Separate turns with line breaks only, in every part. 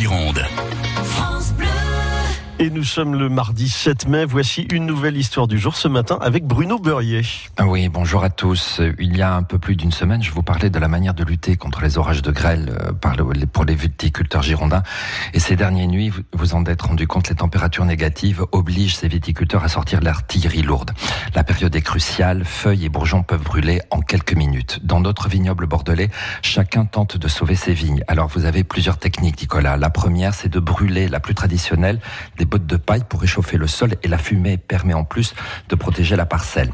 Gironde.
Et nous sommes le mardi 7 mai. Voici une nouvelle histoire du jour ce matin avec Bruno Beurrier.
Ah oui, bonjour à tous. Il y a un peu plus d'une semaine, je vous parlais de la manière de lutter contre les orages de grêle euh, pour les viticulteurs girondins. Et ces dernières nuits, vous en êtes rendu compte, les températures négatives obligent ces viticulteurs à sortir l'artillerie lourde. La période est cruciale. Feuilles et bourgeons peuvent brûler en quelques minutes. Dans notre vignoble bordelais, chacun tente de sauver ses vignes. Alors vous avez plusieurs techniques, Nicolas. La première, c'est de brûler la plus traditionnelle des bottes de paille pour réchauffer le sol et la fumée permet en plus de protéger la parcelle.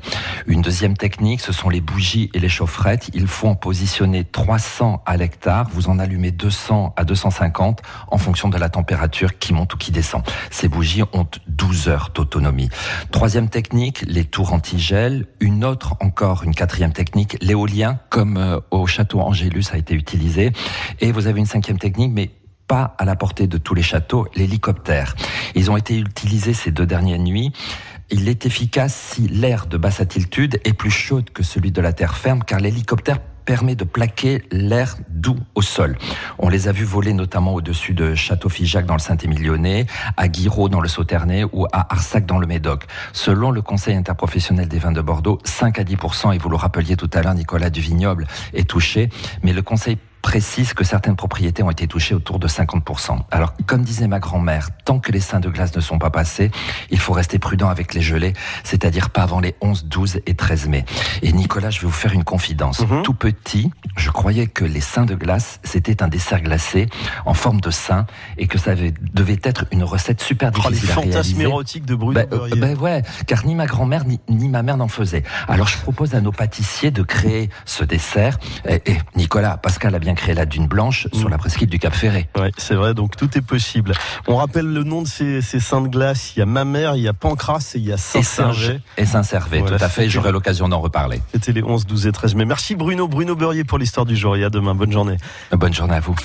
Une deuxième technique, ce sont les bougies et les chaufferettes. Il faut en positionner 300 à l'hectare. Vous en allumez 200 à 250 en fonction de la température qui monte ou qui descend. Ces bougies ont 12 heures d'autonomie. Troisième technique, les tours antigel. Une autre encore, une quatrième technique, l'éolien, comme euh, au château Angélus a été utilisé. Et vous avez une cinquième technique, mais pas à la portée de tous les châteaux, l'hélicoptère. Ils ont été utilisés ces deux dernières nuits. Il est efficace si l'air de basse altitude est plus chaud que celui de la terre ferme, car l'hélicoptère permet de plaquer l'air doux au sol. On les a vus voler notamment au-dessus de Château-Figeac dans le Saint-Émilionnais, à Guiraud dans le Sauternay ou à Arsac dans le Médoc. Selon le Conseil interprofessionnel des vins de Bordeaux, 5 à 10 et vous le rappeliez tout à l'heure, Nicolas Duvignoble est touché, mais le Conseil précise que certaines propriétés ont été touchées autour de 50%. Alors, comme disait ma grand-mère, tant que les seins de glace ne sont pas passés, il faut rester prudent avec les gelées, c'est-à-dire pas avant les 11, 12 et 13 mai. Et Nicolas, je vais vous faire une confidence. Mhm. Tout petit, je croyais que les seins de glace, c'était un dessert glacé en forme de sein et que ça devait être une recette super difficile
oh, les fantasmes érotiques de Bruno
ben, ben ouais, car ni ma grand-mère ni, ma mère n'en faisaient. Alors, je propose à nos pâtissiers de créer ce dessert. Et, et Nicolas, Pascal a bien créer la dune blanche sur la presqu'île du Cap Ferré.
Oui, c'est vrai, donc tout est possible. On rappelle le nom de ces, ces saints de glace. Il y a Mamère, il y a Pancras et il y a Saint-Servais.
Et Saint-Servais, tout à fait. J'aurai l'occasion d'en reparler.
C'était les 11, 12 et 13 mai. Merci Bruno, Bruno Beurrier pour l'histoire du jour et à demain. Bonne journée.
Bonne journée à vous.